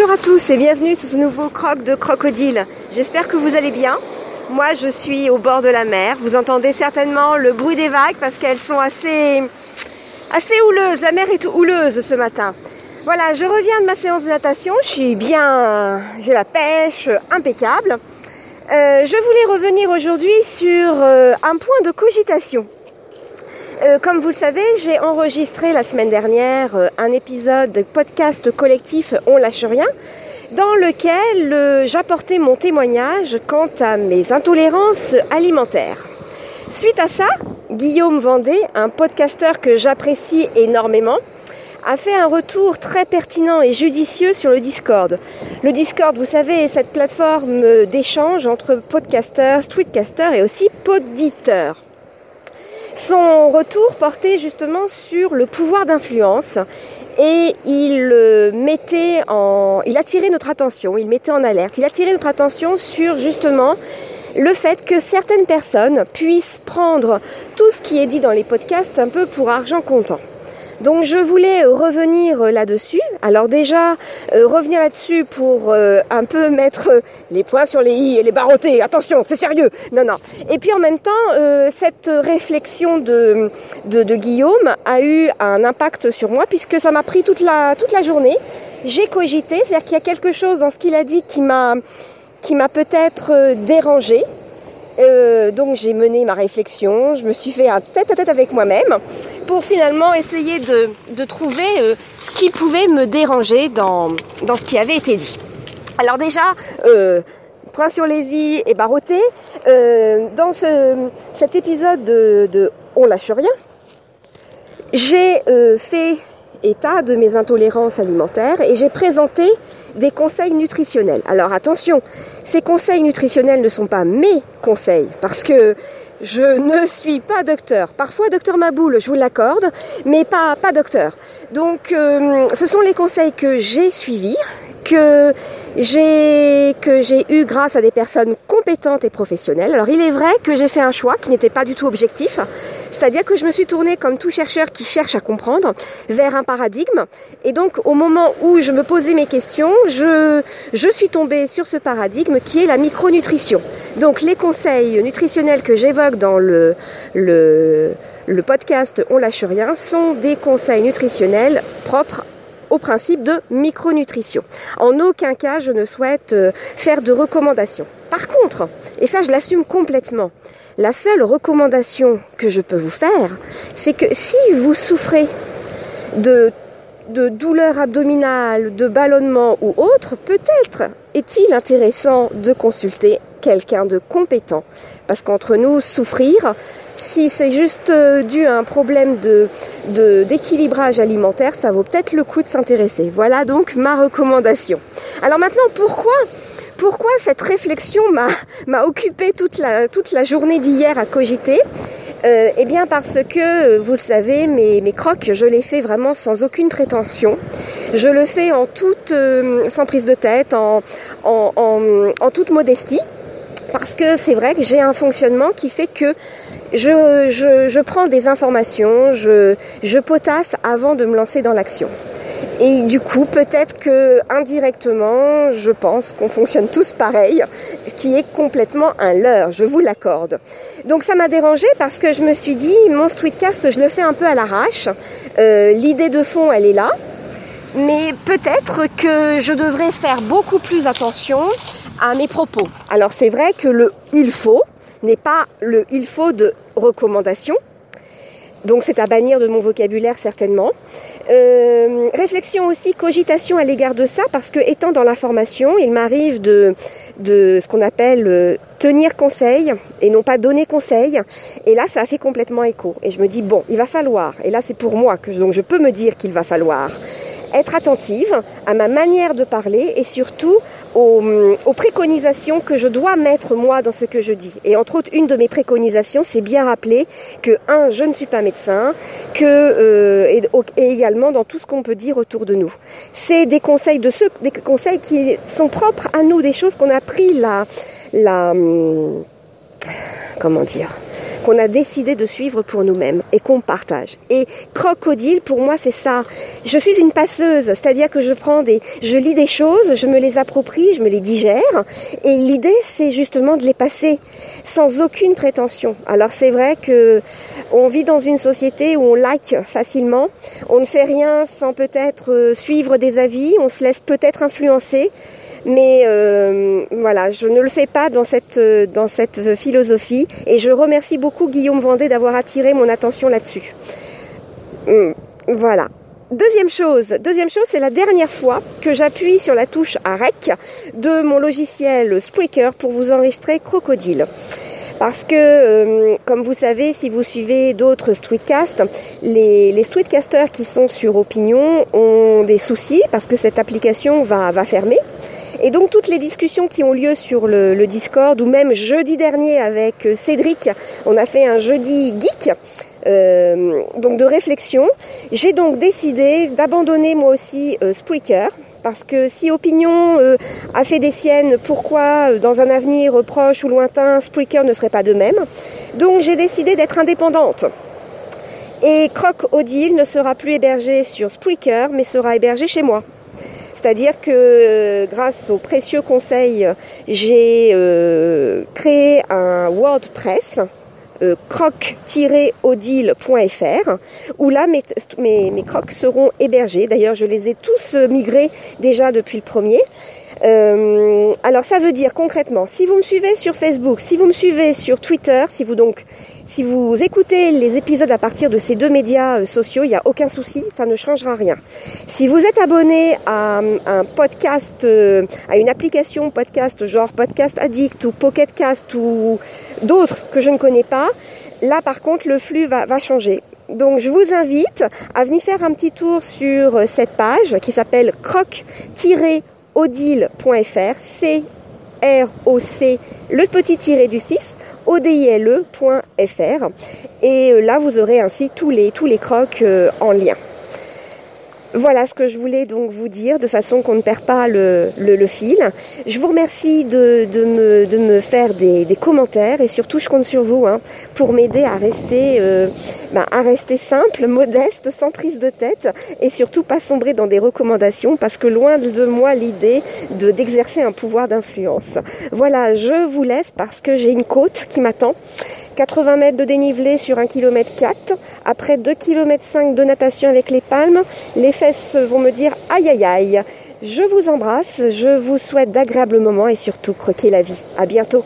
Bonjour à tous et bienvenue sur ce nouveau croc de crocodile. J'espère que vous allez bien. Moi, je suis au bord de la mer. Vous entendez certainement le bruit des vagues parce qu'elles sont assez, houleuses. La mer est houleuse ce matin. Voilà, je reviens de ma séance de natation. Je suis bien, j'ai la pêche impeccable. Euh, je voulais revenir aujourd'hui sur euh, un point de cogitation. Euh, comme vous le savez, j'ai enregistré la semaine dernière euh, un épisode de podcast collectif On lâche rien, dans lequel euh, j'apportais mon témoignage quant à mes intolérances alimentaires. Suite à ça, Guillaume Vendée, un podcasteur que j'apprécie énormément, a fait un retour très pertinent et judicieux sur le Discord. Le Discord, vous savez, est cette plateforme d'échange entre podcasteurs, streetcasters et aussi poditeurs. Son retour portait justement sur le pouvoir d'influence et il euh, mettait en, il attirait notre attention, il mettait en alerte, il attirait notre attention sur justement le fait que certaines personnes puissent prendre tout ce qui est dit dans les podcasts un peu pour argent comptant. Donc je voulais euh, revenir euh, là-dessus. Alors déjà, euh, revenir là-dessus pour un peu mettre les points sur les i et les barreauter. Attention, c'est sérieux. Non, non. Et puis en même temps, cette réflexion de, de, de, Guillaume a eu un impact sur moi puisque ça m'a pris toute la, toute la journée. J'ai cogité, c'est-à-dire qu'il y a quelque chose dans ce qu'il a dit qui m'a qui m'a peut-être dérangé. Euh, donc j'ai mené ma réflexion, je me suis fait un tête à tête avec moi-même pour finalement essayer de, trouver euh, ce qui pouvait me déranger dans, dans ce qui avait été dit. Alors déjà, euh, point sur les i et barotté, euh, dans ce, cet épisode de, de On lâche rien, j'ai fait état de mes intolérances alimentaires et j'ai présenté des conseils nutritionnels. Alors attention, ces conseils nutritionnels ne sont pas mes conseils parce que je ne suis pas docteur. Parfois docteur Maboul, je vous l'accorde, mais pas, pas docteur. Donc euh, ce sont les conseils que j'ai suivis, que j'ai que j'ai eu grâce à des personnes compétentes et professionnelles. Alors il est vrai que j'ai fait un choix qui n'était pas du tout objectif, c'est-à-dire que je me suis tournée comme tout chercheur qui cherche à comprendre vers un paradigme et donc au moment où je me posais mes questions, je je suis tombée sur ce paradigme qui est la micronutrition. Donc les conseils nutritionnels que j'évoque dans le le le podcast On lâche rien sont des conseils nutritionnels propres au principe de micronutrition. En aucun cas, je ne souhaite faire de recommandations. Par contre, et ça je l'assume complètement, la seule recommandation que je peux vous faire, c'est que si vous souffrez de douleurs abdominales, de ballonnement ou autre, peut-être est-il intéressant de consulter quelqu'un de compétent. Parce qu'entre nous, souffrir, si c'est juste dû à un problème d'équilibrage alimentaire, ça vaut peut-être le coup de s'intéresser. Voilà donc ma recommandation. Alors maintenant, pourquoi pourquoi cette réflexion m'a, occupé toute la, journée d'hier à cogiter euh, Eh bien parce que, vous le savez, mes, mes crocs, je les fais vraiment sans aucune prétention. Je le fais en toute, euh, sans prise de tête, en, toute modestie. Parce que c'est vrai que j'ai un fonctionnement qui fait que je prends des informations, je, je potasse avant de me lancer dans l'action. Et du coup, peut-être que indirectement, je pense qu'on fonctionne tous pareil, qui est complètement un leurre, je vous l'accorde. Donc ça m'a dérangé parce que je me suis dit, mon streetcast, je le fais un peu à l'arrache. Euh, L'idée de fond, elle est là. Mais peut-être que je devrais faire beaucoup plus attention à mes propos. Alors c'est vrai que le il faut n'est pas le il faut de recommandation, donc c'est à bannir de mon vocabulaire certainement. Euh, réflexion aussi, cogitation à l'égard de ça, parce que étant dans l'information, il m'arrive de, de ce qu'on appelle euh, tenir conseil et non pas donner conseil. Et là, ça a fait complètement écho. Et je me dis, bon, il va falloir, et là c'est pour moi, que donc je peux me dire qu'il va falloir être attentive à ma manière de parler et surtout aux, aux, préconisations que je dois mettre moi dans ce que je dis. Et entre autres, une de mes préconisations, c'est bien rappeler que, un, je ne suis pas médecin, que, euh, et, et, également dans tout ce qu'on peut dire autour de nous. C'est des conseils de ceux, des conseils qui sont propres à nous, des choses qu'on a pris la, la, comment dire, qu'on a décidé de suivre pour nous-mêmes et qu'on partage. Et crocodile, pour moi, c'est ça. Je suis une passeuse, c'est-à-dire que je prends des, je lis des choses, je me les approprie, je me les digère, et l'idée, c'est justement de les passer sans aucune prétention. Alors c'est vrai que on vit dans une société où on like facilement, on ne fait rien sans peut-être euh, suivre des avis, on se laisse peut-être influencer. Mais euh, voilà, je ne le fais pas dans cette, euh, dans cette philosophie et je remercie beaucoup Guillaume Vendée d'avoir attiré mon attention là-dessus. Hum, voilà. Deuxième chose, deuxième chose, c'est la dernière fois que j'appuie sur la touche à REC de mon logiciel Spreaker pour vous enregistrer Crocodile. Parce que, euh, comme vous savez, si vous suivez d'autres streetcasts, les, streetcasters qui sont sur Opinion ont des soucis parce que cette application va fermer. Et donc toutes les discussions qui ont lieu sur le, Discord, ou même jeudi dernier avec euh, Cédric, on a fait un jeudi geek. Euh, donc de réflexion, j'ai donc décidé d'abandonner moi aussi euh, Spreaker parce que si Opinion a fait des siennes, pourquoi dans un avenir proche ou lointain Spreaker ne ferait pas de même? Donc j'ai décidé d'être indépendante. Et Croc Odile ne sera plus hébergé sur Spreaker, mais sera hébergé chez moi. C'est-à-dire que euh, grâce aux précieux conseils, j'ai euh, créé un WordPress euh, croc-odile.fr où là mes, mes, mes, crocs seront hébergés. D'ailleurs, je les ai tous migrés déjà depuis le premier. Euh, alors ça veut dire concrètement, si vous me suivez sur Facebook, si vous me suivez sur Twitter, si vous donc si vous écoutez les épisodes à partir de ces deux médias euh, sociaux, il n'y a aucun souci, ça ne changera rien. Si vous êtes abonné à, un podcast, euh, à une application podcast genre Podcast Addict ou Pocket Cast ou d'autres que je ne connais pas, là par contre le flux va, va changer. Donc je vous invite à venir faire un petit tour sur cette page qui s'appelle croc odile.fr, C-R-O-C, le petit tiré du 6, odile.fr. Et euh, là, vous aurez ainsi tous les, tous les crocs euh, en lien. Voilà ce que je voulais donc vous dire de façon qu'on ne perd pas le, le, fil. Je vous remercie de, de, me, de me, faire des, des, commentaires et surtout je compte sur vous hein, pour m'aider à rester euh, bah, à rester simple, modeste, sans prise de tête et surtout pas sombrer dans des recommandations parce que loin de moi l'idée de d'exercer un pouvoir d'influence. Voilà, je vous laisse parce que j'ai une côte qui m'attend. 80 mètres de dénivelé sur 1 km 4, après 2 km 5 de natation avec les palmes, les fesses vont me dire aïe aïe aïe. Je vous embrasse, je vous souhaite d'agréables moments et surtout croquer la vie. À bientôt.